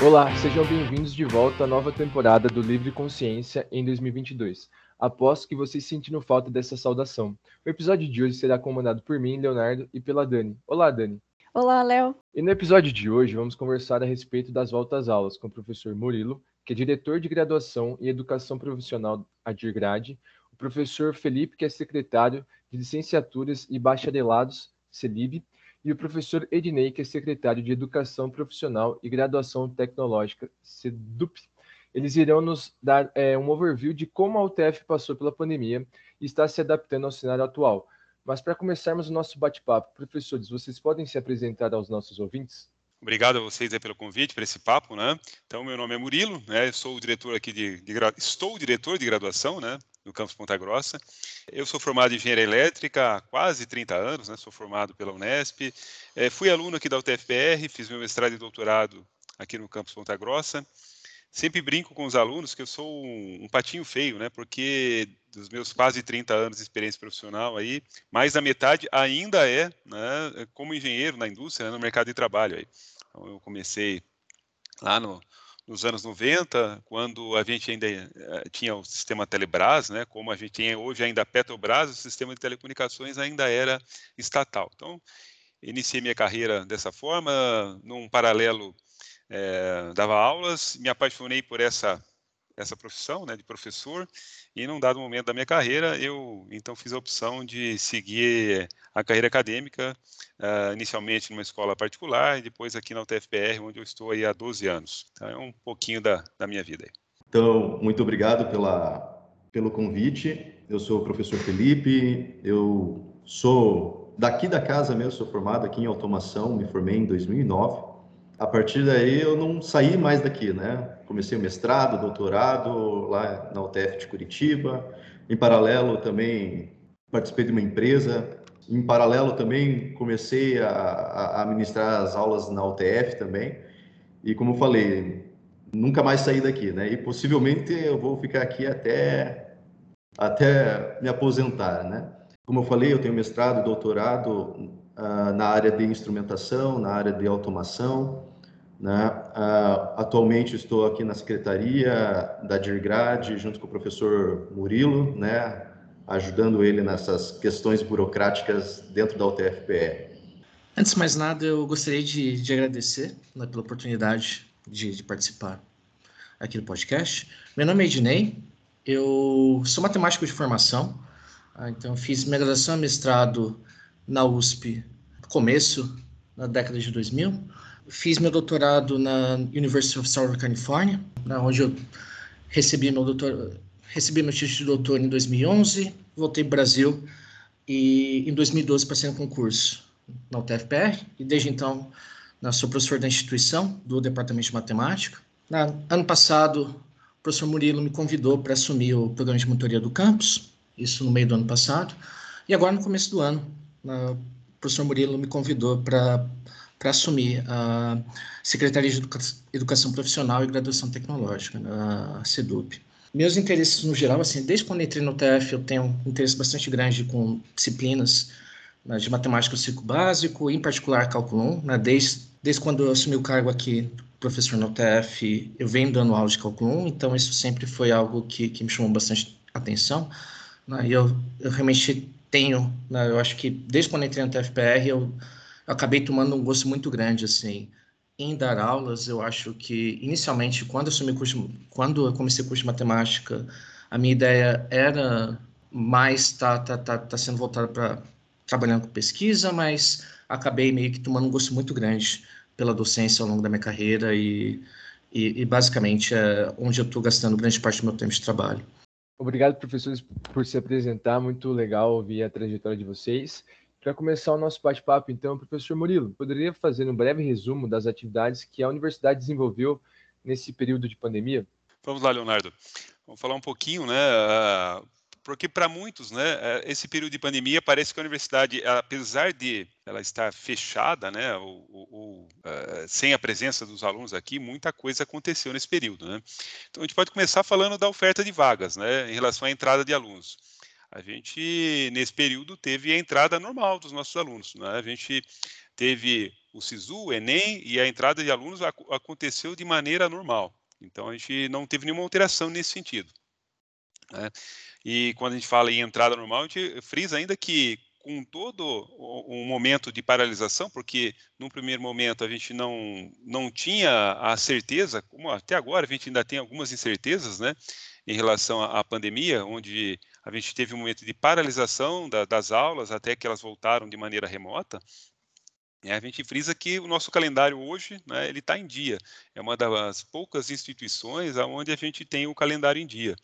Olá, sejam bem-vindos de volta à nova temporada do Livre Consciência em 2022. Aposto que vocês sentiram falta dessa saudação. O episódio de hoje será comandado por mim, Leonardo, e pela Dani. Olá, Dani. Olá, Léo. E no episódio de hoje vamos conversar a respeito das voltas aulas com o professor Murilo, que é diretor de graduação em educação profissional à DIRGRAD, o professor Felipe, que é secretário de licenciaturas e bacharelados, CELIB, e o professor Ednei, que é secretário de Educação Profissional e Graduação Tecnológica, SEDUP. Eles irão nos dar é, um overview de como a UTF passou pela pandemia e está se adaptando ao cenário atual. Mas para começarmos o nosso bate-papo, professores, vocês podem se apresentar aos nossos ouvintes? Obrigado a vocês pelo convite para esse papo, né? Então, meu nome é Murilo, né? Sou o diretor aqui de, de estou diretor de graduação, né? No campus Ponta Grossa. Eu sou formado em engenharia elétrica há quase 30 anos, né? Sou formado pela Unesp. É, fui aluno aqui da UTFPR, fiz meu mestrado e doutorado aqui no campus Ponta Grossa. Sempre brinco com os alunos que eu sou um, um patinho feio, né? Porque dos meus quase 30 anos de experiência profissional aí, mais da metade ainda é, né, como engenheiro na indústria, né, no mercado de trabalho aí. Então, eu comecei lá no, nos anos 90, quando a gente ainda eh, tinha o sistema Telebrás, né, como a gente tem hoje ainda Petrobras, o sistema de telecomunicações ainda era estatal. Então, iniciei minha carreira dessa forma, num paralelo é, dava aulas, me apaixonei por essa essa profissão, né, de professor, e num dado momento da minha carreira, eu então fiz a opção de seguir a carreira acadêmica, uh, inicialmente numa escola particular, e depois aqui na UTFPR, onde eu estou aí há 12 anos. Então, é um pouquinho da, da minha vida. Aí. Então, muito obrigado pela, pelo convite. Eu sou o professor Felipe, eu sou daqui da casa mesmo, sou formado aqui em automação, me formei em 2009. A partir daí eu não saí mais daqui, né? Comecei o mestrado, doutorado lá na UTF de Curitiba. Em paralelo também participei de uma empresa. Em paralelo também comecei a, a as aulas na UTF também. E como falei, nunca mais saí daqui, né? E possivelmente eu vou ficar aqui até até me aposentar, né? Como eu falei, eu tenho mestrado, doutorado uh, na área de instrumentação, na área de automação. Né? Uh, atualmente estou aqui na secretaria da DIRGRAD, junto com o professor Murilo, né? ajudando ele nessas questões burocráticas dentro da UTFPR. Antes de mais nada, eu gostaria de, de agradecer né, pela oportunidade de, de, participar aqui do podcast. Meu nome é Ednei, eu sou matemático de formação, ah, então fiz minha graduação e mestrado na USP começo da década de 2000, Fiz meu doutorado na University of Southern California, onde eu recebi meu doutor, recebi meu título de doutor em 2011, voltei para o Brasil e em 2012 passei no concurso na UTFPR e desde então sou professor da instituição do departamento de matemática. Na, ano passado, o professor Murilo me convidou para assumir o programa de monitoria do campus, isso no meio do ano passado, e agora no começo do ano, o professor Murilo me convidou para para assumir a Secretaria de Educa Educação Profissional e Graduação Tecnológica, a CEDUP. Meus interesses no geral, assim, desde quando entrei no TF, eu tenho um interesse bastante grande com disciplinas né, de matemática do ciclo básico, em particular cálculo 1, né, desde, desde quando eu assumi o cargo aqui professor no TF, eu venho dando aula de cálculo 1, então isso sempre foi algo que, que me chamou bastante atenção. Né, e eu, eu realmente tenho, né, eu acho que desde quando entrei no TFPR, eu eu acabei tomando um gosto muito grande assim em dar aulas. Eu acho que inicialmente quando eu assumi curso, quando eu comecei curso de matemática, a minha ideia era mais tá tá tá, tá sendo voltada para trabalhando com pesquisa, mas acabei meio que tomando um gosto muito grande pela docência ao longo da minha carreira e, e, e basicamente é onde eu estou gastando grande parte do meu tempo de trabalho. Obrigado, professores, por se apresentar. Muito legal ouvir a trajetória de vocês. Para começar o nosso bate-papo, então, professor Murilo, poderia fazer um breve resumo das atividades que a universidade desenvolveu nesse período de pandemia? Vamos lá, Leonardo. Vamos falar um pouquinho, né? Porque para muitos, né, eh, esse período de pandemia parece que a universidade, apesar de ela estar fechada, né, ou, ou uh, sem a presença dos alunos aqui, muita coisa aconteceu nesse período, né? Então a gente pode começar falando da oferta de vagas, né, em relação à entrada de alunos a gente, nesse período, teve a entrada normal dos nossos alunos. Né? A gente teve o SISU, o Enem e a entrada de alunos aconteceu de maneira normal. Então, a gente não teve nenhuma alteração nesse sentido. Né? E quando a gente fala em entrada normal, a gente frisa ainda que com todo o, momento de paralisação, porque no primeiro momento a gente não, não tinha a certeza, como até agora a gente ainda tem algumas incertezas, né, em relação à, à pandemia, onde a gente teve um momento de paralisação da, das aulas até que elas voltaram de maneira remota, é, a gente frisa que o nosso calendário hoje, né, ele está em dia. É uma das poucas instituições onde a gente tem o calendário em dia.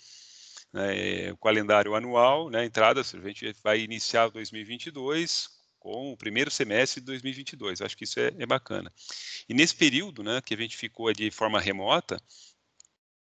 É, o calendário anual, né, entrada, a gente vai iniciar 2022 com o primeiro semestre de 2022. Acho que isso é, é bacana. E nesse período, né, que a gente ficou de forma remota,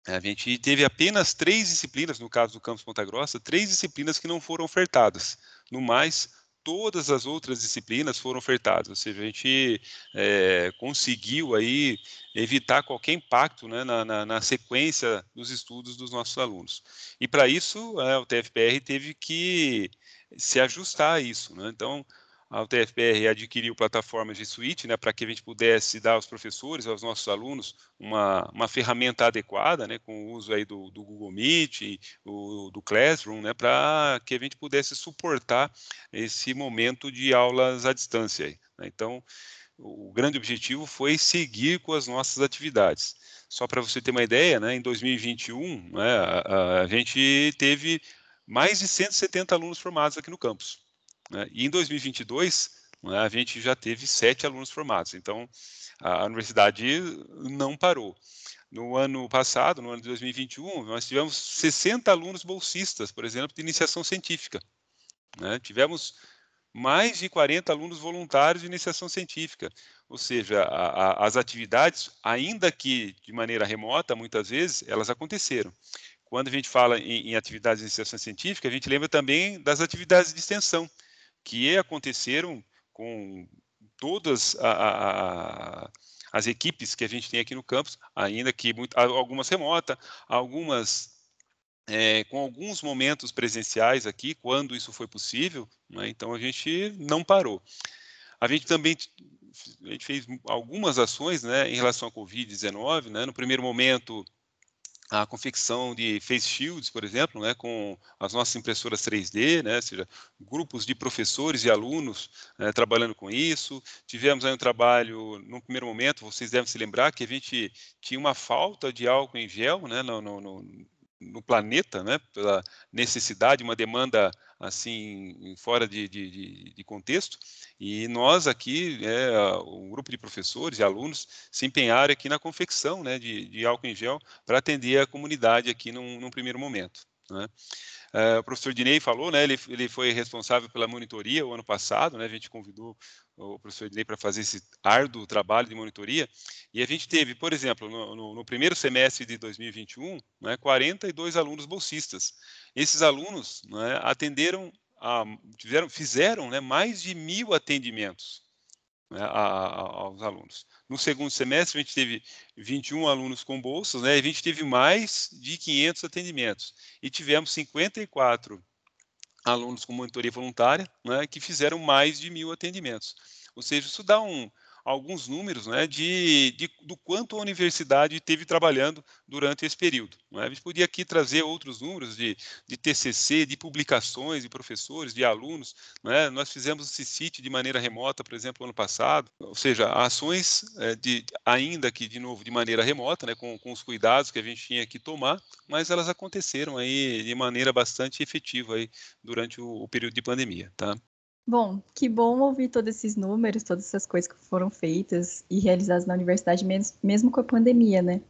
a gente teve apenas três disciplinas, no caso do campus Ponta Grossa, três disciplinas que não foram ofertadas. No mais, todas as outras disciplinas foram ofertadas, ou seja, a gente é, conseguiu aí evitar qualquer impacto né, na, na, na, sequência dos estudos dos nossos alunos. E para isso, é, o TFPR teve que se ajustar a isso. Né? Então, a UTFPR adquiriu plataformas de suíte, né, para que a gente pudesse dar aos professores, aos nossos alunos, uma, uma ferramenta adequada, né, com o uso aí do, do Google Meet, o, do Classroom, né, para que a gente pudesse suportar esse momento de aulas à distância. Né? Então, o grande objetivo foi seguir com as nossas atividades. Só para você ter uma ideia, né, em 2021, né, a, a gente teve mais de 170 alunos formados aqui no campus. Né? E em 2022, né, a gente já teve sete alunos formados. Então, a universidade não parou. No ano passado, no ano de 2021, nós tivemos 60 alunos bolsistas, por exemplo, de iniciação científica. Né? Tivemos mais de 40 alunos voluntários de iniciação científica. Ou seja, a, a, as atividades, ainda que de maneira remota, muitas vezes, elas aconteceram. Quando a gente fala em, em atividades de iniciação científica, a gente lembra também das atividades de extensão, que aconteceram com todas a, a, as equipes que a gente tem aqui no campus, ainda que muito, algumas remota, algumas é, com alguns momentos presenciais aqui, quando isso foi possível, né? então a gente não parou. A gente também a gente fez algumas ações né, em relação à Covid-19. Né? No primeiro momento, a confecção de face shields, por exemplo, né, com as nossas impressoras 3D, né, ou seja, grupos de professores e alunos né, trabalhando com isso. Tivemos aí um trabalho, no primeiro momento, vocês devem se lembrar que a gente tinha uma falta de álcool em gel né, no, no, no planeta, né, pela necessidade, uma demanda assim fora de, de, de, contexto e nós aqui é, um grupo de professores e alunos se empenharam aqui na confecção né, de, de álcool em gel para atender a comunidade aqui num, num primeiro momento né? Uh, o professor Dinei falou, né, ele, ele foi responsável pela monitoria o ano passado, né, a gente convidou o professor Dinei para fazer esse árduo trabalho de monitoria, e a gente teve, por exemplo, no, no, no primeiro semestre de 2021, né, 42 alunos bolsistas. Esses alunos né, atenderam, a, fizeram, fizeram né, mais de mil atendimentos né, a, a, aos alunos. No segundo semestre, a gente teve 21 alunos com bolsas, né? E a gente teve mais de 500 atendimentos. E tivemos 54 alunos com monitoria voluntária, né, que fizeram mais de mil atendimentos. Ou seja, isso dá um, alguns números né, de, de, do quanto a universidade teve trabalhando durante esse período. É? A gente podia aqui trazer outros números de, de TCC, de publicações de professores, de alunos. É? Nós fizemos o CICIT de maneira remota, por exemplo, ano passado, ou seja, ações é, de, ainda que, de novo, de maneira remota, né, com, com os cuidados que a gente tinha que tomar, mas elas aconteceram aí de maneira bastante efetiva aí durante o, o período de pandemia. Tá? Bom, que bom ouvir todos esses números, todas essas coisas que foram feitas e realizadas na universidade, mesmo com a pandemia, né?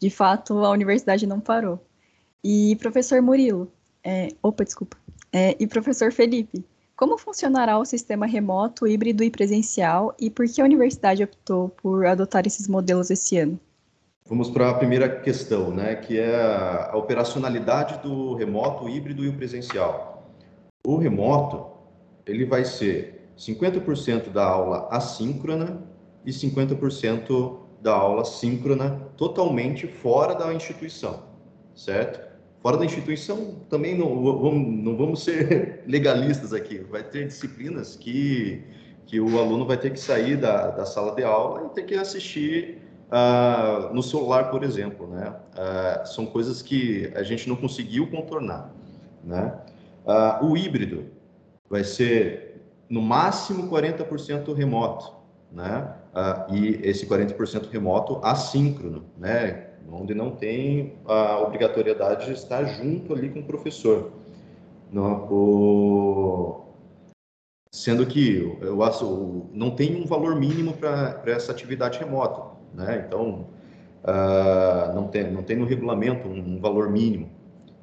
De fato, a universidade não parou. E professor Murilo, é, opa, desculpa, é, e professor Felipe, como funcionará o sistema remoto, híbrido e presencial e por que a universidade optou por adotar esses modelos esse ano? Vamos para a primeira questão, né, que é a operacionalidade do remoto, híbrido e o presencial. O remoto, ele vai ser 50% da aula assíncrona e 50% da aula síncrona totalmente fora da instituição, certo? Fora da instituição também não vamos, não vamos ser legalistas aqui. Vai ter disciplinas que que o aluno vai ter que sair da, da sala de aula e ter que assistir uh, no celular, por exemplo, né? Uh, são coisas que a gente não conseguiu contornar, né? Uh, o híbrido vai ser no máximo 40% remoto, né? e esse 40% remoto assíncrono, né? Onde não tem a obrigatoriedade de estar junto ali com o professor. Não, o... Sendo que eu acho, não tem um valor mínimo para essa atividade remota né? Então, uh, não, tem, não tem no regulamento um, um, valor mínimo.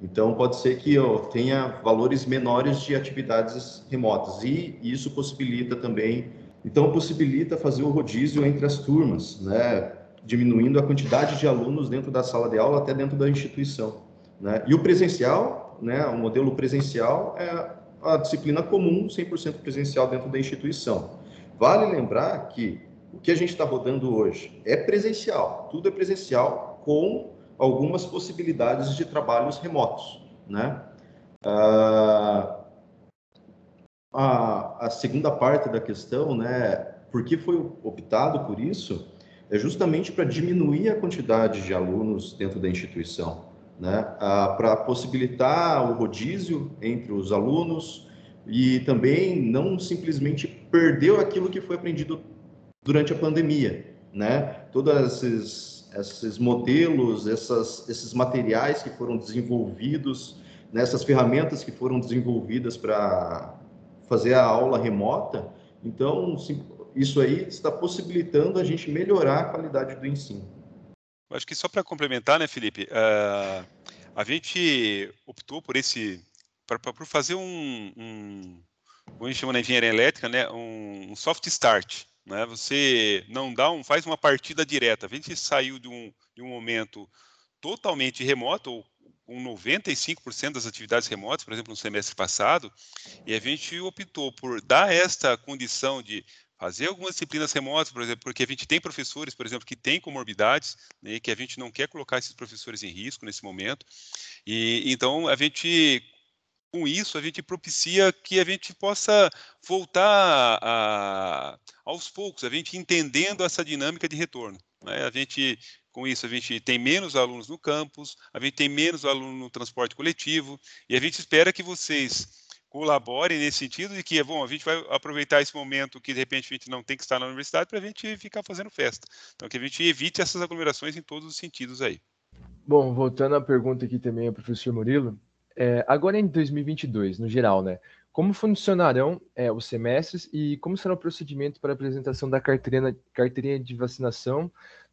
Então, pode ser que eu tenha valores menores de atividades remotas e isso possibilita também, então possibilita fazer o rodízio entre as turmas, né? Diminuindo a quantidade de alunos dentro da sala de aula até dentro da instituição, né? E o presencial, né? O modelo presencial é a disciplina comum, 100% presencial dentro da instituição. Vale lembrar que o que a gente está rodando hoje é presencial, tudo é presencial com algumas possibilidades de trabalhos remotos, né? Ah, a, a segunda parte da questão, né? Por que foi optado por isso? É justamente para diminuir a quantidade de alunos dentro da instituição, né? Ah, para possibilitar o rodízio entre os alunos e também não simplesmente perder aquilo que foi aprendido durante a pandemia, né? Todos esses, esses modelos, essas, esses materiais que foram desenvolvidos, nessas né? ferramentas que foram desenvolvidas para fazer a aula remota, então isso aí está possibilitando a gente melhorar a qualidade do ensino. Acho que só para complementar, né, Felipe, uh, a gente optou por esse, para fazer um, um, como a gente chama na engenharia elétrica, né, um, um soft start, né? Você não dá um, faz uma partida direta. A gente saiu de um, de um momento totalmente remoto, ou com 95% das atividades remotas, por exemplo, no semestre passado, e a gente optou por dar esta condição de fazer algumas disciplinas remotas, por exemplo, porque a gente tem professores, por exemplo, que têm comorbidades, né, que a gente não quer colocar esses professores em risco nesse momento, e então a gente com isso, a gente propicia que a gente possa voltar a, aos poucos, a gente entendendo essa dinâmica de retorno. Né? A gente, com isso, a gente tem menos alunos no campus, a gente tem menos alunos no transporte coletivo, e a gente espera que vocês colaborem nesse sentido de que, bom, a gente vai aproveitar esse momento que, de repente, a gente não tem que estar na universidade para a gente ficar fazendo festa. Então, que a gente evite essas aglomerações em todos os sentidos aí. Bom, voltando à pergunta aqui também ao professor Murilo, é, agora em 2022, no geral, né? Como funcionarão é, os semestres e como será o procedimento para a apresentação da carteirinha, carteirinha de vacinação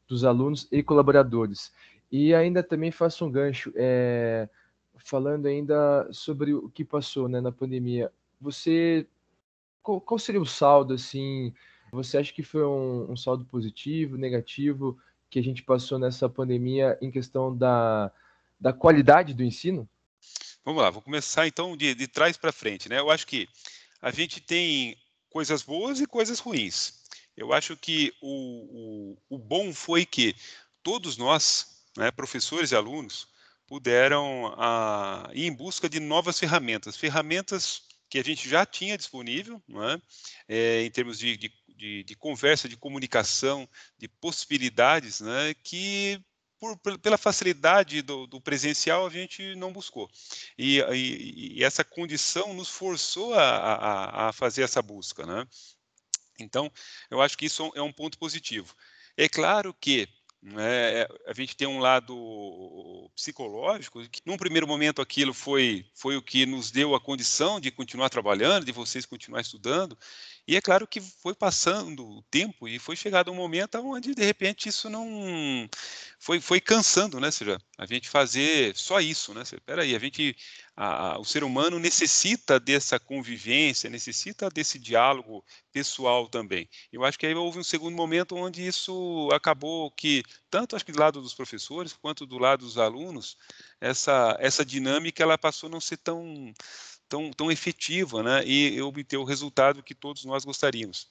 dos alunos e colaboradores? E ainda também faço um gancho, é, falando ainda sobre o que passou né, na pandemia. Você, qual, qual, seria o saldo, assim? Você acha que foi um, um saldo positivo, negativo, que a gente passou nessa pandemia em questão da, da qualidade do ensino? Vamos lá, vou começar então de, de trás para frente. Né? Eu acho que a gente tem coisas boas e coisas ruins. Eu acho que o, o, o bom foi que todos nós, né, professores e alunos, puderam ah, ir em busca de novas ferramentas, ferramentas que a gente já tinha disponível, é? É, em termos de, de, de, de, conversa, de comunicação, de possibilidades, né, que por, pela facilidade do, do, presencial, a gente não buscou. E, e, e essa condição nos forçou a, a, a, fazer essa busca. Né? Então, eu acho que isso é um ponto positivo. É claro que né, a gente tem um lado psicológico, que num primeiro momento aquilo foi, foi o que nos deu a condição de continuar trabalhando, de vocês continuar estudando, e é claro que foi passando o tempo e foi chegado um momento onde, de repente, isso não. Foi, foi cansando, né? Ou seja, a gente fazer só isso, né? Espera aí, a gente. A, o ser humano necessita dessa convivência, necessita desse diálogo pessoal também. Eu acho que aí houve um segundo momento onde isso acabou que, tanto acho que do lado dos professores quanto do lado dos alunos, essa, essa dinâmica ela passou a não ser tão tão, tão efetiva né, e obter o resultado que todos nós gostaríamos.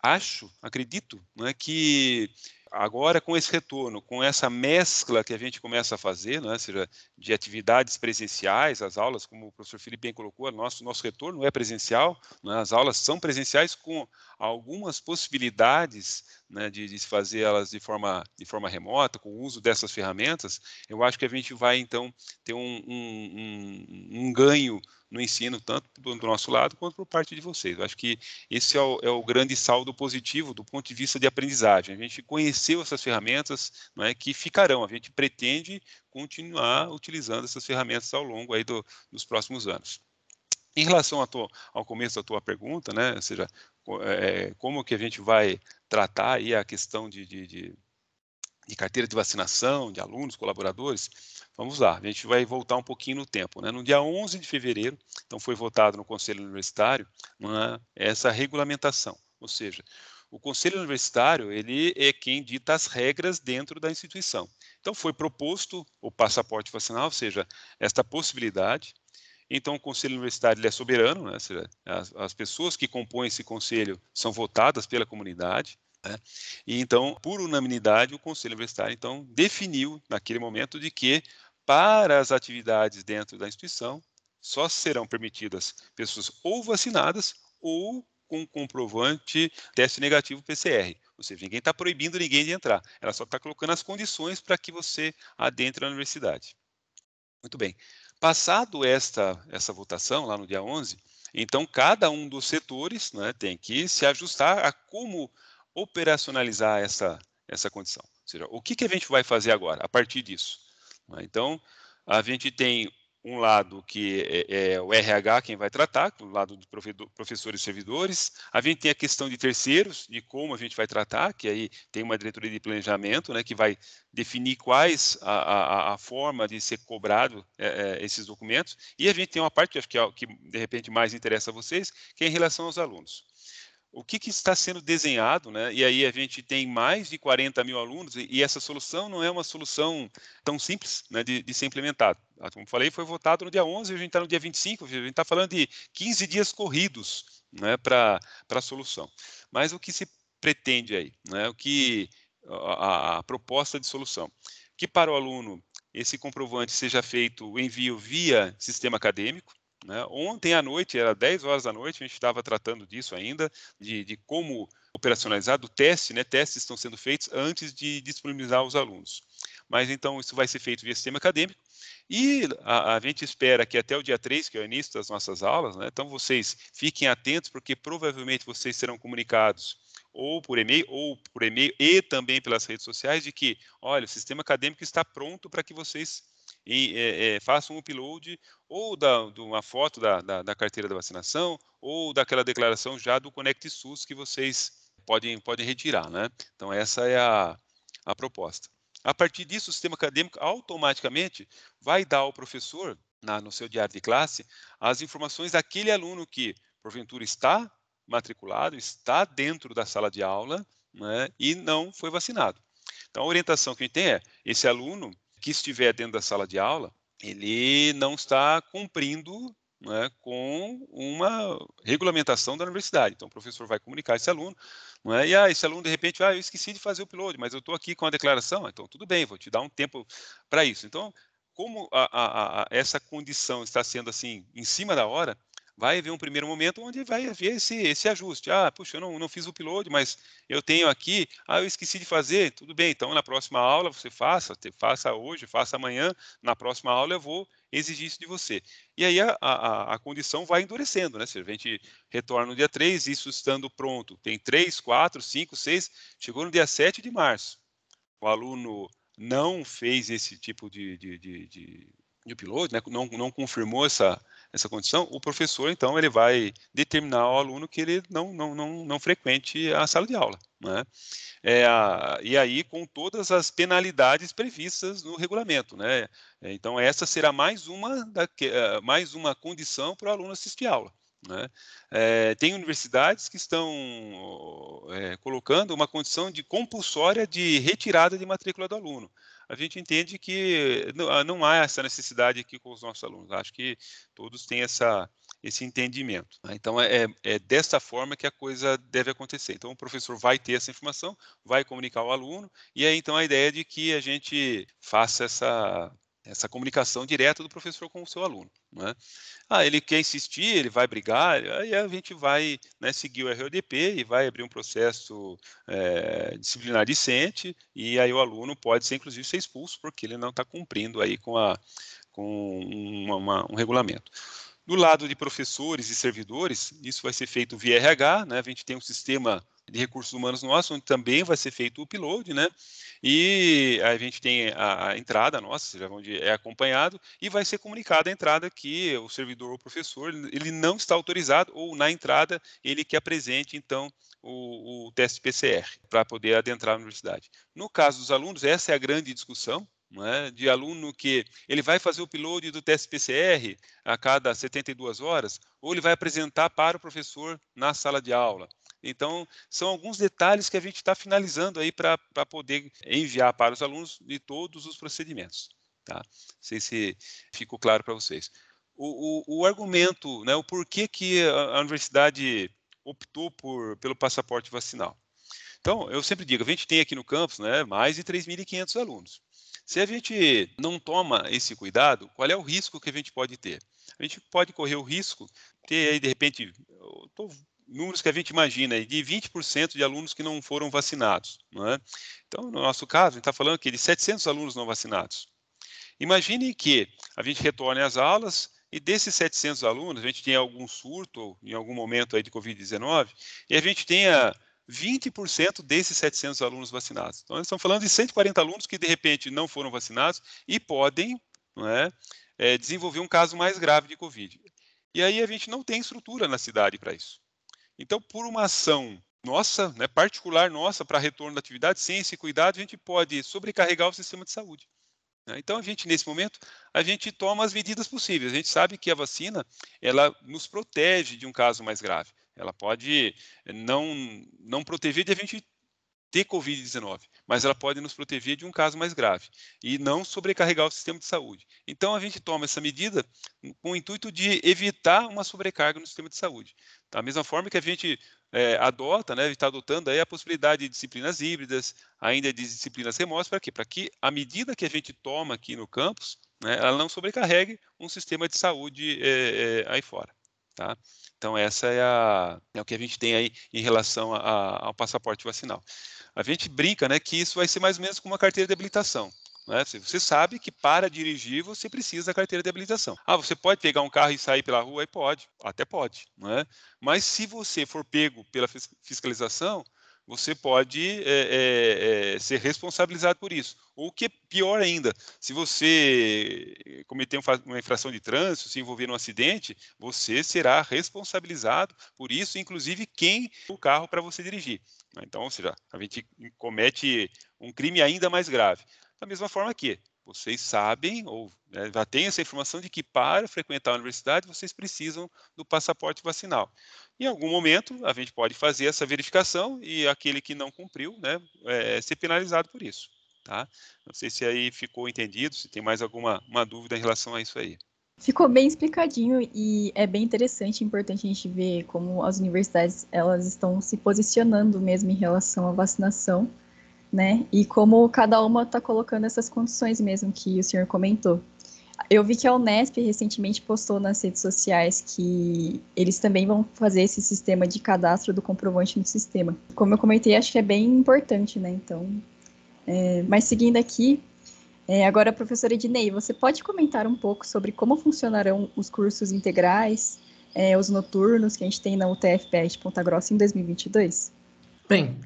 Acho, acredito, né, que agora com esse retorno, com essa mescla que a gente começa a fazer, né, seja de atividades presenciais, as aulas, como o professor Felipe bem colocou, nosso nosso retorno é presencial, né, as aulas são presenciais com algumas possibilidades né, de, de fazer elas de forma de forma remota, com o uso dessas ferramentas. Eu acho que a gente vai então ter um, um, um, um ganho no ensino, tanto do, do, nosso lado quanto por parte de vocês. Eu acho que esse é o, é o, grande saldo positivo do ponto de vista de aprendizagem. A gente conheceu essas ferramentas não é, que ficarão, a gente pretende continuar utilizando essas ferramentas ao longo aí do, dos próximos anos. Em relação tua, ao começo da tua pergunta, né, ou seja, é, como que a gente vai tratar aí a questão de, de, de, de carteira de vacinação, de alunos, colaboradores, Vamos lá, a gente vai voltar um pouquinho no tempo. Né? No dia 11 de fevereiro, então foi votado no Conselho Universitário é, essa regulamentação, ou seja, o Conselho Universitário ele é quem dita as regras dentro da instituição. Então foi proposto o passaporte vacinal, ou seja, esta possibilidade. Então o Conselho Universitário é soberano, né? as, as pessoas que compõem esse conselho são votadas pela comunidade. Né? E então, por unanimidade, o Conselho Universitário então definiu naquele momento de que para as atividades dentro da instituição só serão permitidas pessoas ou vacinadas ou com comprovante teste negativo PCR. Ou seja, ninguém está proibindo ninguém de entrar. Ela só está colocando as condições para que você adentre a universidade. Muito bem. Passado esta essa votação lá no dia 11, então cada um dos setores né, tem que se ajustar a como operacionalizar essa, essa condição. Ou seja, o que, que a gente vai fazer agora, a partir disso? Né? Então, a gente tem um lado que é, é, o RH quem vai tratar, o lado do professores e servidores. A gente tem a questão de terceiros, de como a gente vai tratar, que aí tem uma diretoria de planejamento, né, que vai definir quais a, a, a forma de ser cobrado é, é, esses documentos. E a gente tem uma parte, que é que de repente mais interessa a vocês, que é em relação aos alunos o que, que, está sendo desenhado, né? E aí a gente tem mais de 40 mil alunos e, essa solução não é uma solução tão simples né, de, de, ser implementada. Ah, como falei, foi votado no dia 11, a gente está no dia 25, a gente está falando de 15 dias corridos né, para a solução. Mas o que se pretende aí? Né? O que a, a proposta de solução? Que para o aluno esse comprovante seja feito o envio via sistema acadêmico, né? Ontem à noite, era 10 horas da noite, a gente estava tratando disso ainda, de, de como operacionalizar do teste, né? testes estão sendo feitos antes de disponibilizar os alunos. Mas então isso vai ser feito via sistema acadêmico, e a, a, gente espera que até o dia 3, que é o início das nossas aulas, né? então vocês fiquem atentos, porque provavelmente vocês serão comunicados ou por e-mail, ou por e-mail e também pelas redes sociais, de que, olha, o sistema acadêmico está pronto para que vocês e é, é, faça um upload ou da, de uma foto da, da, da, carteira da vacinação ou daquela declaração já do Conect SUS que vocês podem, podem retirar, né? Então, essa é a, a proposta. A partir disso, o sistema acadêmico automaticamente vai dar ao professor, na, no seu diário de classe, as informações daquele aluno que, porventura, está matriculado, está dentro da sala de aula né, e não foi vacinado. Então, a orientação que a gente tem é, esse aluno, que estiver dentro da sala de aula, ele não está cumprindo né, com uma regulamentação da universidade. Então, o professor vai comunicar esse aluno, não é? e ah, esse aluno, de repente, ah, eu esqueci de fazer o upload, mas eu estou aqui com a declaração, então tudo bem, vou te dar um tempo para isso. Então, como a, a, a, essa condição está sendo assim, em cima da hora, vai haver um primeiro momento onde vai haver esse, esse ajuste. Ah, puxa, eu não, não fiz o upload, mas eu tenho aqui, ah, eu esqueci de fazer, tudo bem, então na próxima aula você faça, faça hoje, faça amanhã, na próxima aula eu vou exigir isso de você. E aí a, a, a condição vai endurecendo, né? Se a gente retorna no dia 3, isso estando pronto, tem 3, 4, 5, 6, chegou no dia 7 de março, o aluno não fez esse tipo de, de, de, de, de upload, né? não, não confirmou essa, essa condição, o professor, então, ele vai determinar ao aluno que ele não, não, não, não frequente a sala de aula. Né? É, a, e aí, com todas as penalidades previstas no regulamento. Né? É, então, essa será mais uma, da, eh, mais uma condição para o aluno assistir aula. Né? É, tem universidades que estão é, colocando uma condição de compulsória de retirada de matrícula do aluno a gente entende que não, ah, há essa necessidade aqui com os nossos alunos. Acho que todos têm essa, esse entendimento. Né? Então, é, é desta forma que a coisa deve acontecer. Então, o professor vai ter essa informação, vai comunicar ao aluno, e aí, então, a ideia é de que a gente faça essa essa comunicação direta do professor com o seu aluno. Né? Ah, ele quer insistir, ele vai brigar, aí a gente vai né, seguir o RODP e vai abrir um processo é, disciplinar decente, e aí o aluno pode ser, inclusive, ser expulso, porque ele não está cumprindo aí com, a, com uma, uma, um regulamento. Do lado de professores e servidores, isso vai ser feito via RH, né? A gente tem um sistema de recursos humanos nosso, onde também vai ser feito o upload, né? E a gente tem a, entrada nossa, onde é acompanhado, e vai ser comunicada a entrada que o servidor ou o professor ele não está autorizado, ou na entrada ele que apresente, então, o, o teste PCR para poder adentrar na universidade. No caso dos alunos, essa é a grande discussão, é? de aluno que ele vai fazer o upload do teste PCR a cada 72 horas, ou ele vai apresentar para o professor na sala de aula. Então, são alguns detalhes que a gente está finalizando aí para poder enviar para os alunos de todos os procedimentos. Tá? Não sei se ficou claro para vocês. O, o, o, argumento, né, o porquê que a, a universidade optou por, pelo passaporte vacinal. Então, eu sempre digo, a gente tem aqui no campus né, mais de 3.500 alunos. Se a gente não toma esse cuidado, qual é o risco que a gente pode ter? A gente pode correr o risco de ter aí, de repente, estou números que a gente imagina de 20% de alunos que não foram vacinados. Não é? Então, no nosso caso, a gente está falando aqui de 700 alunos não vacinados. Imagine que a gente retorne às aulas e desses 700 alunos, a gente tenha algum surto em algum momento aí de Covid-19 e a gente tenha 20% desses 700 alunos vacinados. Então, nós estamos falando de 140 alunos que, de repente, não foram vacinados e podem é, é, desenvolver um caso mais grave de Covid. E aí a gente não tem estrutura na cidade para isso. Então, por uma ação nossa, né, particular nossa, para retorno da atividade, sem esse cuidado, a gente pode sobrecarregar o sistema de saúde. Né. Então, a gente, nesse momento, a gente toma as medidas possíveis. A gente sabe que a vacina, ela nos protege de um caso mais grave. Ela pode não, não proteger de a gente ter Covid-19, mas ela pode nos proteger de um caso mais grave e não sobrecarregar o sistema de saúde. Então, a gente toma essa medida com o intuito de evitar uma sobrecarga no sistema de saúde. Da mesma forma que a gente é, adota, né, está adotando aí a possibilidade de disciplinas híbridas, ainda de disciplinas remotas, para quê? Para que a medida que a gente toma aqui no campus, né, ela não sobrecarregue um sistema de saúde é, é, aí fora. Tá? Então, essa é, a, é, o que a gente tem aí em relação a, a, ao passaporte vacinal a gente brinca né, que isso vai ser mais ou menos como uma carteira de habilitação. Né? Você sabe que para dirigir você precisa da carteira de habilitação. Ah, você pode pegar um carro e sair pela rua? Aí pode, até pode. Né? Mas se você for pego pela fiscalização, você pode é, é, é, ser responsabilizado por isso. Ou que é pior ainda, se você cometer uma infração de trânsito, se envolver num acidente, você será responsabilizado por isso, inclusive quem o carro para você dirigir. Né? Então, ou seja, a gente comete um crime ainda mais grave. Da mesma forma que vocês sabem ou né, já têm essa informação de que para frequentar a universidade vocês precisam do passaporte vacinal. Em algum momento, a gente pode fazer essa verificação e aquele que não cumpriu, né, é, ser penalizado por isso. Tá? Não sei se aí ficou entendido, se tem mais alguma uma dúvida em relação a isso aí. Ficou bem explicadinho e é bem interessante, importante a gente ver como as universidades elas estão se posicionando mesmo em relação à vacinação, né? E como cada uma está colocando essas condições mesmo que o senhor comentou. Eu vi que a Unesp recentemente postou nas redes sociais que eles também vão fazer esse sistema de cadastro do comprovante no sistema. Como eu comentei, acho que é bem importante, né? Então, é, mas seguindo aqui, é, agora, professora Ednei, você pode comentar um pouco sobre como funcionarão os cursos integrais, é, os noturnos que a gente tem na UTFPR de Ponta Grossa em 2022? Bem,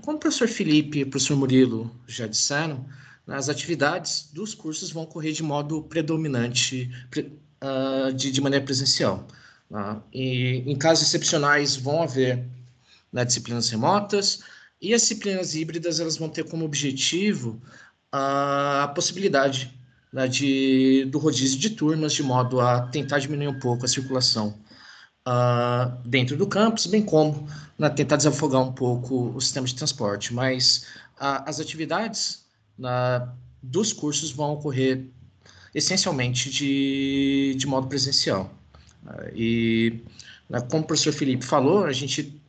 como o professor Felipe e o professor Murilo já disseram, as atividades dos cursos vão ocorrer de modo predominante, uh, de, maneira presencial. Uh, e em casos excepcionais vão haver né, disciplinas remotas e as disciplinas híbridas elas vão ter como objetivo uh, a possibilidade né, de, do rodízio de turmas de modo a tentar diminuir um pouco a circulação uh, dentro do campus, bem como né, tentar desafogar um pouco o sistema de transporte. Mas uh, as atividades na, dos cursos vão ocorrer essencialmente de, de modo presencial. E, né, como o professor Felipe falou, a gente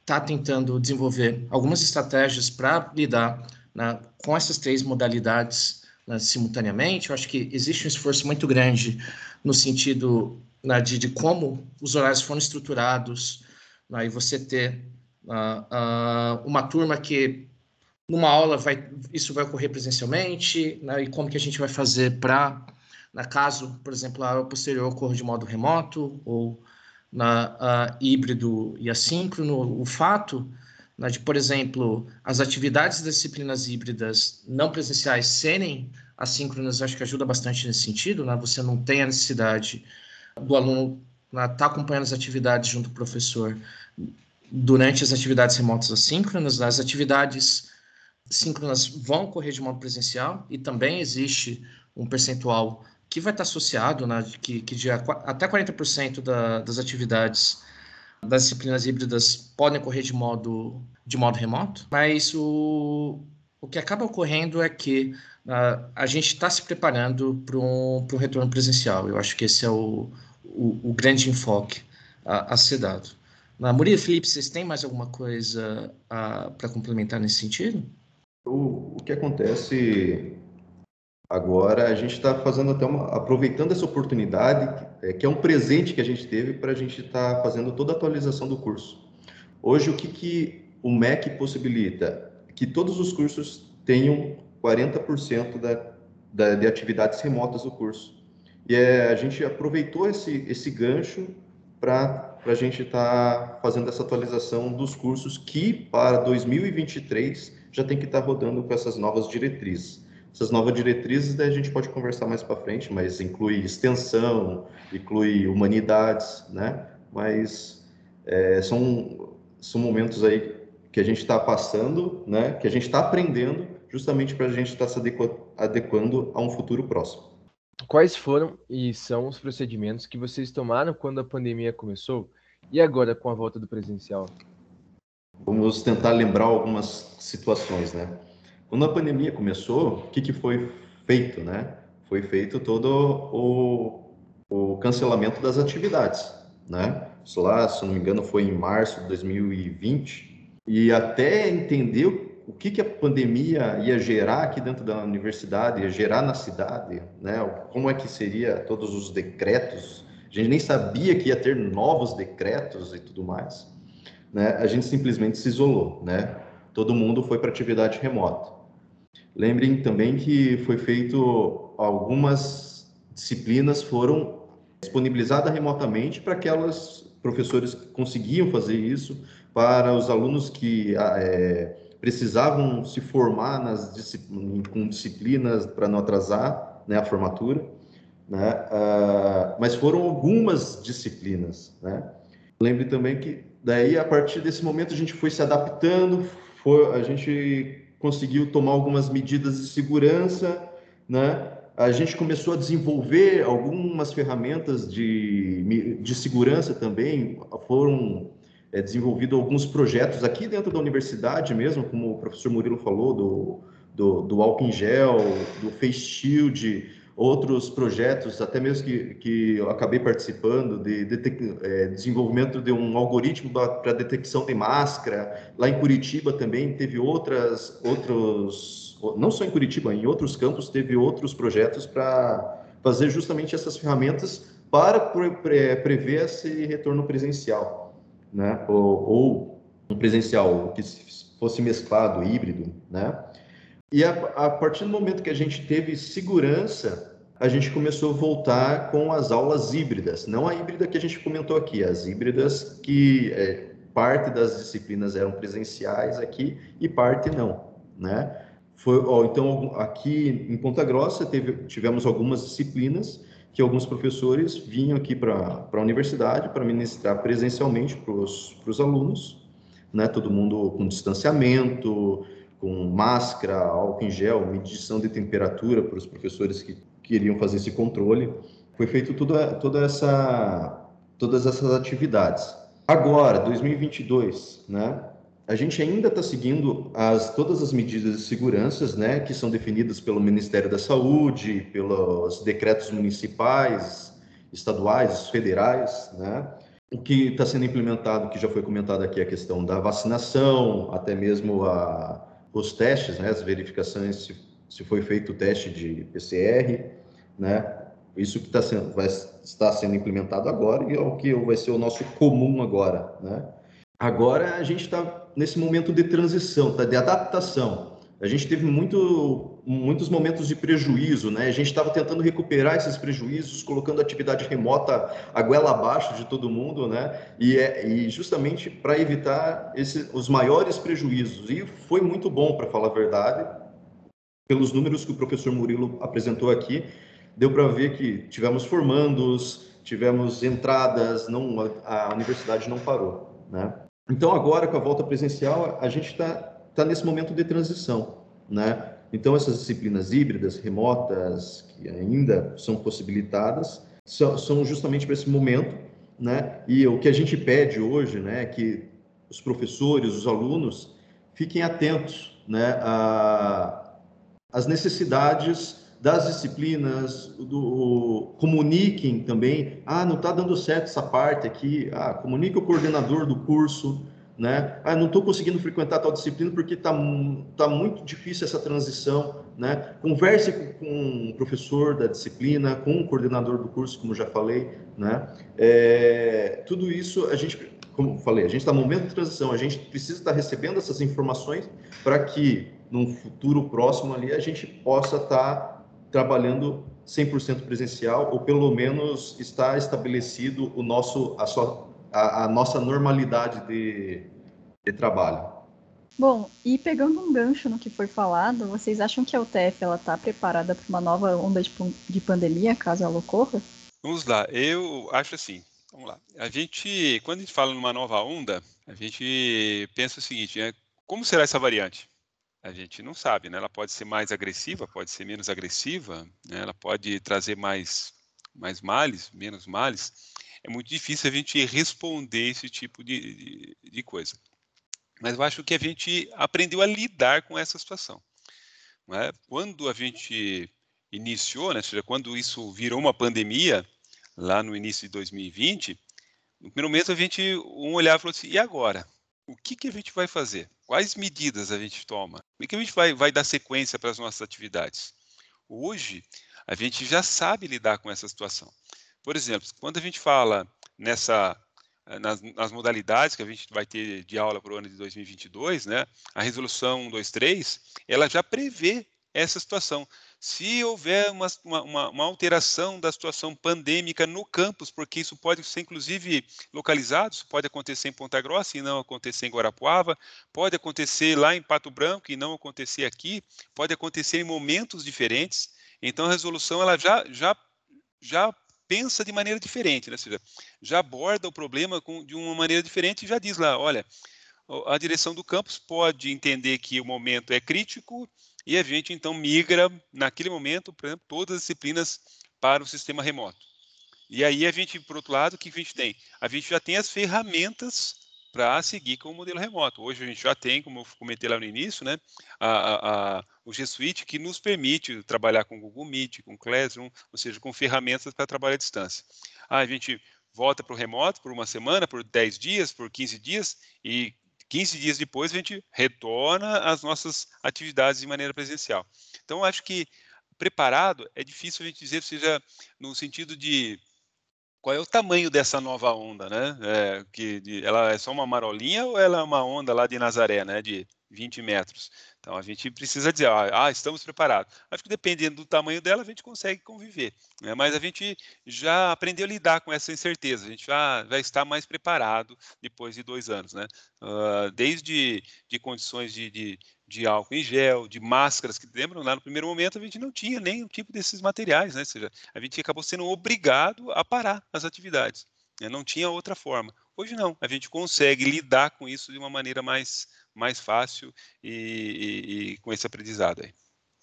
está tentando desenvolver algumas estratégias para lidar né, com essas três modalidades né, simultaneamente. Eu acho que existe um esforço muito grande no sentido né, de, de, como os horários foram estruturados, né, e você ter uh, uh, uma turma que numa aula vai, isso vai ocorrer presencialmente, né, e como que a gente vai fazer para, na caso, por exemplo, a aula posterior ocorra de modo remoto ou na uh, híbrido e assíncrono, o fato né, de, por exemplo, as atividades das disciplinas híbridas não presenciais serem assíncronas, acho que ajuda bastante nesse sentido, né? Você não tem a necessidade do aluno estar tá acompanhando as atividades junto com o professor durante as atividades remotas assíncronas, as atividades síncronas vão ocorrer de modo presencial e também existe um percentual que vai estar associado, né, que, que de até 40% da, das atividades das disciplinas híbridas podem ocorrer de modo, de modo remoto, mas o, o que acaba ocorrendo é que uh, a gente está se preparando para um, um retorno presencial. Eu acho que esse é o, o, o grande enfoque a, a ser dado. Na Murilo Felipe, vocês têm mais alguma coisa para complementar nesse sentido? O, o que acontece agora, a gente está fazendo até uma, aproveitando essa oportunidade, é, que é um presente que a gente teve para a gente estar tá fazendo toda a atualização do curso. Hoje, o que, que o MEC possibilita? Que todos os cursos tenham 40% da, da, de atividades remotas do curso. E é, a gente aproveitou esse, esse gancho para a gente estar tá fazendo essa atualização dos cursos que, para 2023, já tem que estar tá rodando com essas novas diretrizes. Essas novas diretrizes daí a gente pode conversar mais para frente, mas inclui extensão, inclui humanidades, né? Mas é, são, são momentos aí que a gente está passando, né? Que a gente está aprendendo justamente para a gente estar tá se adequando a um futuro próximo. Quais foram e são os procedimentos que vocês tomaram quando a pandemia começou e agora com a volta do presencial? Vamos tentar lembrar algumas situações, né? Quando a pandemia começou, o que, que foi feito, né? Foi feito todo o, o cancelamento das atividades, né? Isso lá, se não me engano, foi em março de 2020. E até entender o que, que a pandemia ia gerar aqui dentro da universidade, ia gerar na cidade, né? Como é que seria todos os decretos? A gente nem sabia que ia ter novos decretos e tudo mais né, a gente simplesmente se isolou, né? Todo mundo foi para atividade remota. Lembrem também que foi feito algumas disciplinas foram disponibilizadas remotamente para aquelas professores que conseguiam fazer isso, para os alunos que ah, é, precisavam se formar nas disciplinas, com disciplinas para não atrasar né, a formatura, né? Uh, mas foram algumas disciplinas, né? Lembre também que Daí, a partir desse momento, a gente foi se adaptando, foi, a gente conseguiu tomar algumas medidas de segurança, né? A gente começou a desenvolver algumas ferramentas de, de segurança também, foram é, desenvolvidos alguns projetos aqui dentro da universidade mesmo, como o professor Murilo falou, do, do, do álcool em gel, do face shield, outros projetos, até mesmo que, que eu acabei participando, de, de é, desenvolvimento de um algoritmo para detecção de máscara. Lá em Curitiba também teve outras, outros, não só em Curitiba, em outros campos teve outros projetos para fazer justamente essas ferramentas para pre, pre, prever esse retorno presencial, né? Ou, ou um presencial que fosse mesclado, híbrido, né? E a, a, partir do momento que a gente teve segurança, a gente começou a voltar com as aulas híbridas. Não a híbrida que a gente comentou aqui, as híbridas que é, parte das disciplinas eram presenciais aqui e parte não, né? Foi, ó, então, aqui em Ponta Grossa, teve, tivemos algumas disciplinas que alguns professores vinham aqui para a universidade para ministrar presencialmente para os alunos, né? Todo mundo com distanciamento, com máscara, álcool em gel, medição de temperatura para os professores que queriam fazer esse controle. Foi feito toda, toda essa, todas essas atividades. Agora, 2022, né? A gente ainda está seguindo as, todas as medidas de segurança, né, que são definidas pelo Ministério da Saúde, pelos decretos municipais estaduais, federais, né? O que está sendo implementado, que já foi comentado aqui, é a questão da vacinação, até mesmo a, os testes, né? As verificações, se, se foi feito o teste de PCR, né? Isso que está sendo, vai estar sendo implementado agora e é o que vai ser o nosso comum agora, né? Agora a gente está nesse momento de transição, tá? de adaptação. A gente teve muito, muitos momentos de prejuízo, né? A gente estava tentando recuperar esses prejuízos, colocando atividade remota a goela abaixo de todo mundo, né? E, é, e justamente para evitar esse, os maiores prejuízos. E foi muito bom, para falar a verdade, pelos números que o professor Murilo apresentou aqui, deu para ver que tivemos formandos, tivemos entradas, não, a, a universidade não parou, né? Então agora com a volta presencial a gente está tá nesse momento de transição, né? Então essas disciplinas híbridas, remotas, que ainda são possibilitadas, são, justamente para esse momento, né? E o que a gente pede hoje, né, é que os professores, os alunos fiquem atentos, né, às necessidades das disciplinas, do, comuniquem também, ah, não está dando certo essa parte aqui, ah, comunique o coordenador do curso, né? Ah, não estou conseguindo frequentar tal disciplina porque está tá muito difícil essa transição, né? Converse com, com o professor da disciplina, com o coordenador do curso, como já falei, né? É, tudo isso a gente, como falei, a gente está no momento de transição, a gente precisa estar tá recebendo essas informações para que num futuro próximo ali a gente possa estar tá trabalhando 100% presencial, ou pelo menos está estabelecido o nosso, a, sua, a, a nossa normalidade de, de trabalho. Bom, e pegando um gancho no que foi falado, vocês acham que a UTF está preparada para uma nova onda de, de pandemia, caso ela ocorra? Vamos lá, eu acho assim, vamos lá. A gente, quando a gente fala numa nova onda, a gente pensa o seguinte, né? Como será essa variante? A gente não sabe, né? Ela pode ser mais agressiva, pode ser menos agressiva, né? ela pode trazer mais, mais males, menos males. É muito difícil a gente responder esse tipo de, de, de coisa. Mas eu acho que a gente aprendeu a lidar com essa situação. É? Quando a gente iniciou, né, seja, quando isso virou uma pandemia, lá no início de 2020, no primeiro momento a gente um olhava e falou assim, e agora? O que, que a gente vai fazer? Quais medidas a gente toma? Como é que a gente vai, vai dar sequência para as nossas atividades? Hoje, a gente já sabe lidar com essa situação. Por exemplo, quando a gente fala nessa eh, nas, nas, modalidades que a gente vai ter de aula para o ano de 2022, né, a resolução 123, ela já prevê essa situação. Se houver uma, uma, uma, alteração da situação pandêmica no campus, porque isso pode ser inclusive localizado, isso pode acontecer em Ponta Grossa e não acontecer em Guarapuava, pode acontecer lá em Pato Branco e não acontecer aqui, pode acontecer em momentos diferentes. Então a resolução ela já, já, já pensa de maneira diferente, né? ou seja, já aborda o problema com, de uma maneira diferente e já diz lá, olha, a direção do campus pode entender que o momento é crítico e a gente então migra, naquele momento, por exemplo, todas as disciplinas para o sistema remoto. E aí a gente, por outro lado, o que a gente tem? A gente já tem as ferramentas para seguir com o modelo remoto. Hoje a gente já tem, como eu comentei lá no início, né, a, a, a, o G Suite que nos permite trabalhar com Google Meet, com Classroom, ou seja, com ferramentas para trabalhar à distância. Ah, a gente volta para o remoto por uma semana, por 10 dias, por 15 dias, e 15 dias depois a gente retorna às nossas atividades de maneira presencial. Então, acho que preparado é difícil a gente dizer, seja no sentido de qual é o tamanho dessa nova onda, né? É, que de, ela é só uma marolinha ou ela é uma onda lá de Nazaré, né? De 20 metros. Então a gente precisa dizer, ah, estamos preparados. Acho que dependendo do tamanho dela, a gente consegue conviver. Né? Mas a gente já aprendeu a lidar com essa incerteza, a gente já vai estar mais preparado depois de dois anos. Né? Uh, desde de condições de, de, de, álcool em gel, de máscaras, que lembram, lá no primeiro momento a gente não tinha nenhum tipo desses materiais, né? ou seja, a gente acabou sendo obrigado a parar as atividades. Né? Não tinha outra forma. Hoje não, a gente consegue lidar com isso de uma maneira mais mais fácil e, e, e com esse aprendizado aí.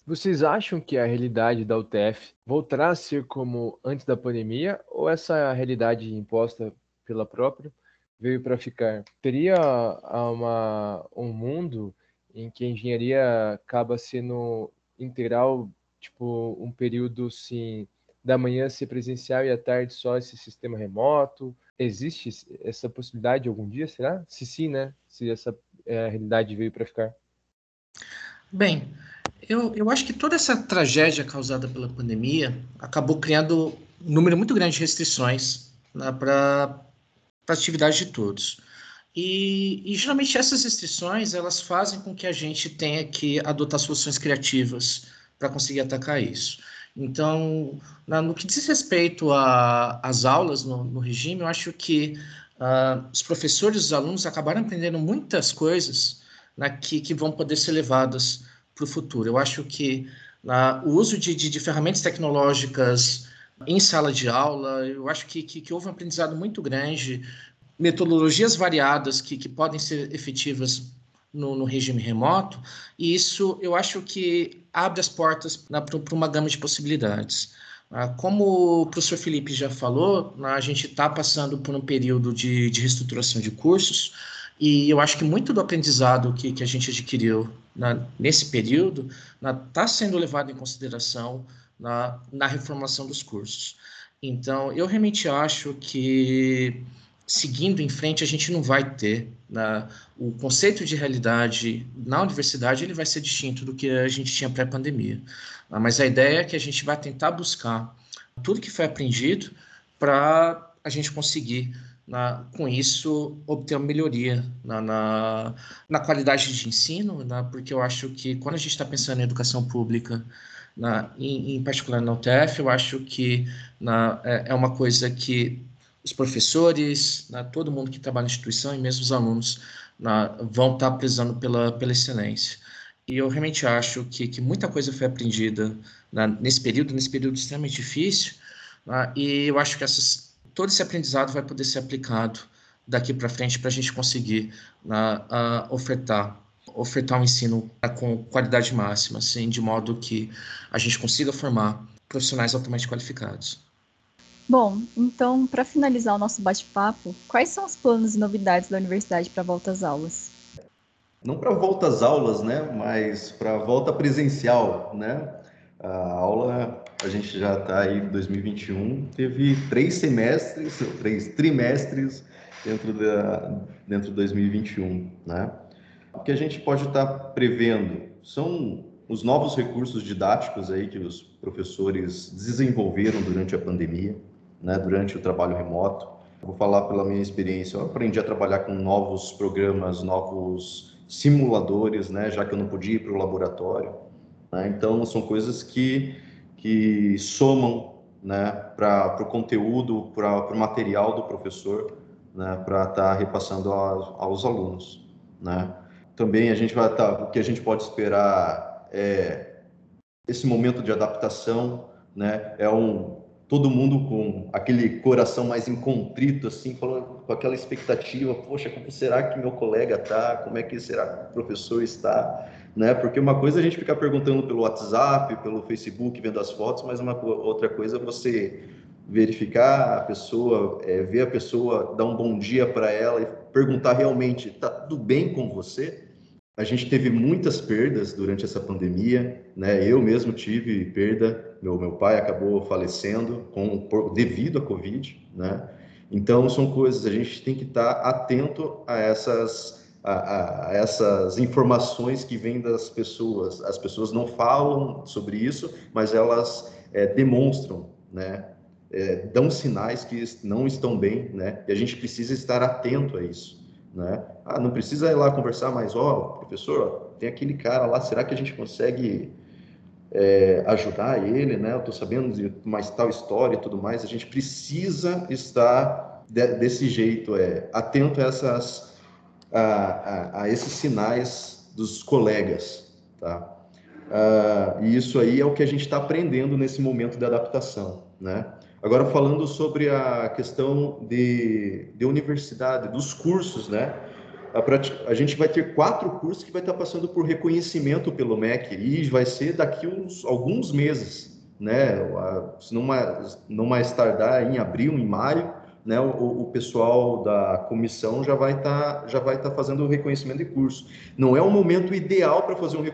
Vocês acham que a realidade da UTF voltará a ser como antes da pandemia ou essa realidade imposta pela própria veio para ficar? Teria uma, um mundo em que a engenharia acaba sendo integral, tipo um período sim da manhã ser presencial e à tarde só esse sistema remoto? Existe essa possibilidade algum dia, será? Se sim, né? Se essa é, realidade veio para ficar. Bem, eu, eu acho que toda essa tragédia causada pela pandemia acabou criando um número muito grande de restrições né, para a atividade de todos. E, e, geralmente essas restrições elas fazem com que a gente tenha que adotar soluções criativas para conseguir atacar isso. Então, na, no que diz respeito às aulas no, no, regime, eu acho que uh, os professores e os alunos acabaram aprendendo muitas coisas né, que, que vão poder ser levadas para o futuro. Eu acho que uh, o uso de, de, de, ferramentas tecnológicas em sala de aula, eu acho que, que, que houve um aprendizado muito grande metodologias variadas que, que podem ser efetivas no, no, regime remoto, e isso eu acho que abre as portas para uma gama de possibilidades. Ah, como o professor Felipe já falou, a gente está passando por um período de, de, reestruturação de cursos, e eu acho que muito do aprendizado que, que a gente adquiriu na, nesse período está sendo levado em consideração na, na reformação dos cursos. Então, eu realmente acho que seguindo em frente, a gente não vai ter né, o conceito de realidade na universidade ele vai ser distinto do que a gente tinha pré-pandemia. Ah, mas a ideia é que a gente vai tentar buscar tudo que foi aprendido para a gente conseguir, na, com isso, obter uma melhoria na, na, na qualidade de ensino, né, porque eu acho que quando a gente está pensando em educação pública, na, em, em, particular na UTF, eu acho que na, é, é uma coisa que os professores, né, todo mundo que trabalha na instituição e mesmo os alunos né, vão estar prezando pela, pela excelência. E eu realmente acho que, que muita coisa foi aprendida né, nesse período, nesse período extremamente difícil, né, e eu acho que essas, todo esse aprendizado vai poder ser aplicado daqui para frente para a gente conseguir né, ofertar ofertar um ensino com qualidade máxima, assim, de modo que a gente consiga formar profissionais altamente qualificados. Bom, então, para finalizar o nosso bate-papo, quais são os planos e novidades da universidade para a volta às aulas? Não para volta às aulas, né, mas para a volta presencial, né? A aula, a gente já está aí em 2021, teve três semestres, três trimestres dentro, da, dentro de 2021, né? O que a gente pode estar tá prevendo são os novos recursos didáticos aí que os professores desenvolveram durante a pandemia, né, durante o trabalho remoto. Vou falar pela minha experiência. Eu aprendi a trabalhar com novos programas, novos simuladores, né, já que eu não podia ir para o laboratório. Né? Então, são coisas que, que somam né, para o conteúdo, para o material do professor, né, para estar tá repassando aos, aos alunos. Né? Também a gente vai estar, tá, o que a gente pode esperar é esse momento de adaptação, né, é um todo mundo com aquele coração mais incontrito, assim, falando com aquela expectativa, poxa, como será que meu colega tá? Como é que será que o professor está? Né? Porque uma coisa é a gente ficar perguntando pelo WhatsApp, pelo Facebook, vendo as fotos, mas uma outra coisa é você verificar a pessoa, é, ver a pessoa, dar um bom dia para ela e perguntar realmente, tá tudo bem com você? A gente teve muitas perdas durante essa pandemia, né? Eu mesmo tive perda meu, meu pai acabou falecendo com, por, devido à Covid, né? Então, são coisas, a gente tem que estar atento a essas, a, a, essas informações que vêm das pessoas. As pessoas não falam sobre isso, mas elas é, demonstram, né? É, dão sinais que não estão bem, né? E a gente precisa estar atento a isso, né? Ah, não precisa ir lá conversar, mas, ó, oh, professor, tem aquele cara lá, será que a gente consegue é, ajudar ele, né? Eu estou sabendo de mais tal história e tudo mais. A gente precisa estar de, desse jeito, é atento a essas a, a, a esses sinais dos colegas, tá? Ah, e isso aí é o que a gente está aprendendo nesse momento de adaptação, né? Agora falando sobre a questão de, de universidade, dos cursos, né? A, a, gente vai ter quatro cursos que vai estar passando por reconhecimento pelo MEC e vai ser daqui uns alguns meses, né? Se não mais, não mais tardar em abril, em maio, né? O, o pessoal da comissão já vai estar já vai estar fazendo o reconhecimento de curso. Não é o momento ideal para fazer um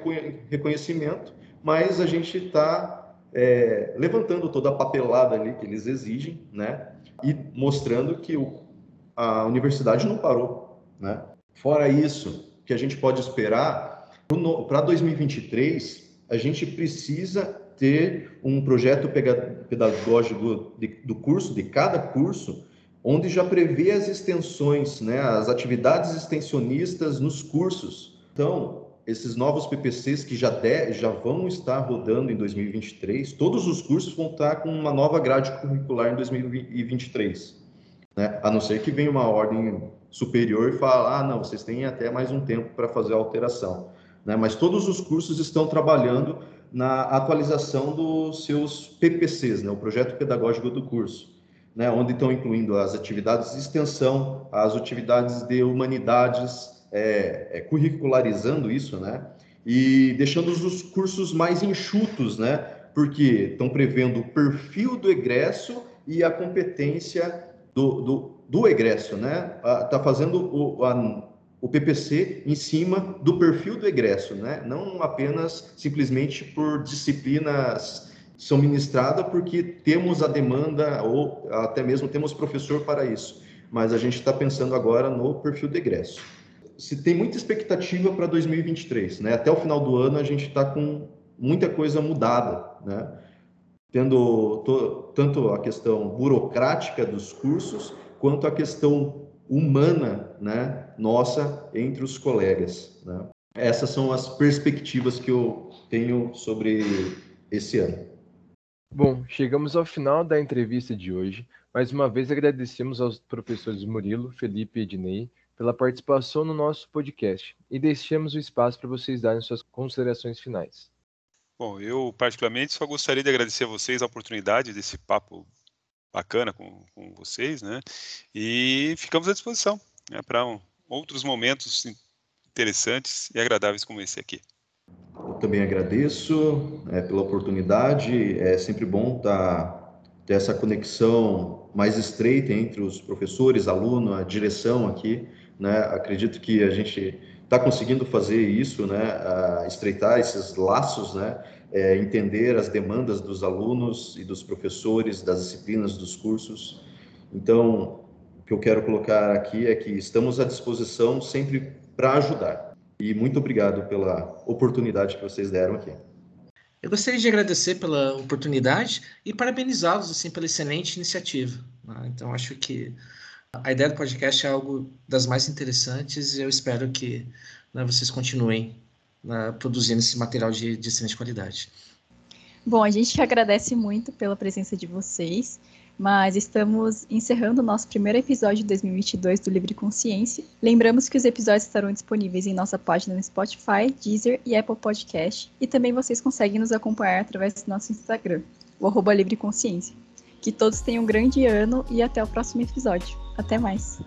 reconhecimento, mas a gente está é, levantando toda a papelada ali que eles exigem, né? E mostrando que o, a universidade não parou, né? Fora isso, que a gente pode esperar para 2023, a gente precisa ter um projeto pedagógico do curso, de cada curso, onde já prevê as extensões, né, as atividades extensionistas nos cursos. Então, esses novos PPCs que já, de, já vão estar rodando em 2023, todos os cursos vão estar com uma nova grade curricular em 2023. Né? A não ser que venha uma ordem superior e fale, ah, não, vocês têm até mais um tempo para fazer a alteração. Né? Mas todos os cursos estão trabalhando na atualização dos seus PPCs, né? o projeto pedagógico do curso né, onde estão incluindo as atividades de extensão, as atividades de humanidades, é, é, curricularizando isso, né, e deixando os cursos mais enxutos, né, porque estão prevendo o perfil do egresso e a competência do, do, do egresso, né, está fazendo o, a, o PPC em cima do perfil do egresso, né, não apenas simplesmente por disciplinas são ministradas porque temos a demanda ou até mesmo temos professor para isso. Mas a gente está pensando agora no perfil de egresso. Se tem muita expectativa para 2023, né? Até o final do ano a gente está com muita coisa mudada, né? Tendo to, tanto a questão burocrática dos cursos quanto a questão humana, né? Nossa entre os colegas. Né? Essas são as perspectivas que eu tenho sobre esse ano. Bom, chegamos ao final da entrevista de hoje. Mais uma vez agradecemos aos professores Murilo, Felipe e Ednei pela participação no nosso podcast e deixamos o espaço para vocês darem suas considerações finais. Bom, eu particularmente só gostaria de agradecer a vocês a oportunidade desse papo bacana com, com vocês, né? E ficamos à disposição né, para um, outros momentos interessantes e agradáveis como esse aqui. Eu também agradeço é, pela oportunidade. É sempre bom tá, ter essa conexão mais estreita entre os professores, aluno, a direção aqui. Né? Acredito que a gente está conseguindo fazer isso, né? estreitar esses laços, né? É, entender as demandas dos alunos e dos professores, das disciplinas, dos cursos. Então, o que eu quero colocar aqui é que estamos à disposição sempre para ajudar. E muito obrigado pela oportunidade que vocês deram aqui. Eu gostaria de agradecer pela oportunidade e parabenizá-los assim pela excelente iniciativa. Né? Então acho que a ideia do podcast é algo das mais interessantes e eu espero que né, vocês continuem né, produzindo esse material de, de excelente qualidade. Bom, a gente agradece muito pela presença de vocês mas estamos encerrando o nosso primeiro episódio de 2022 do Livre Consciência. Lembramos que os episódios estarão disponíveis em nossa página no Spotify, Deezer e Apple Podcast, e também vocês conseguem nos acompanhar através do nosso Instagram, o arroba Livre Consciência. Que todos tenham um grande ano e até o próximo episódio. Até mais!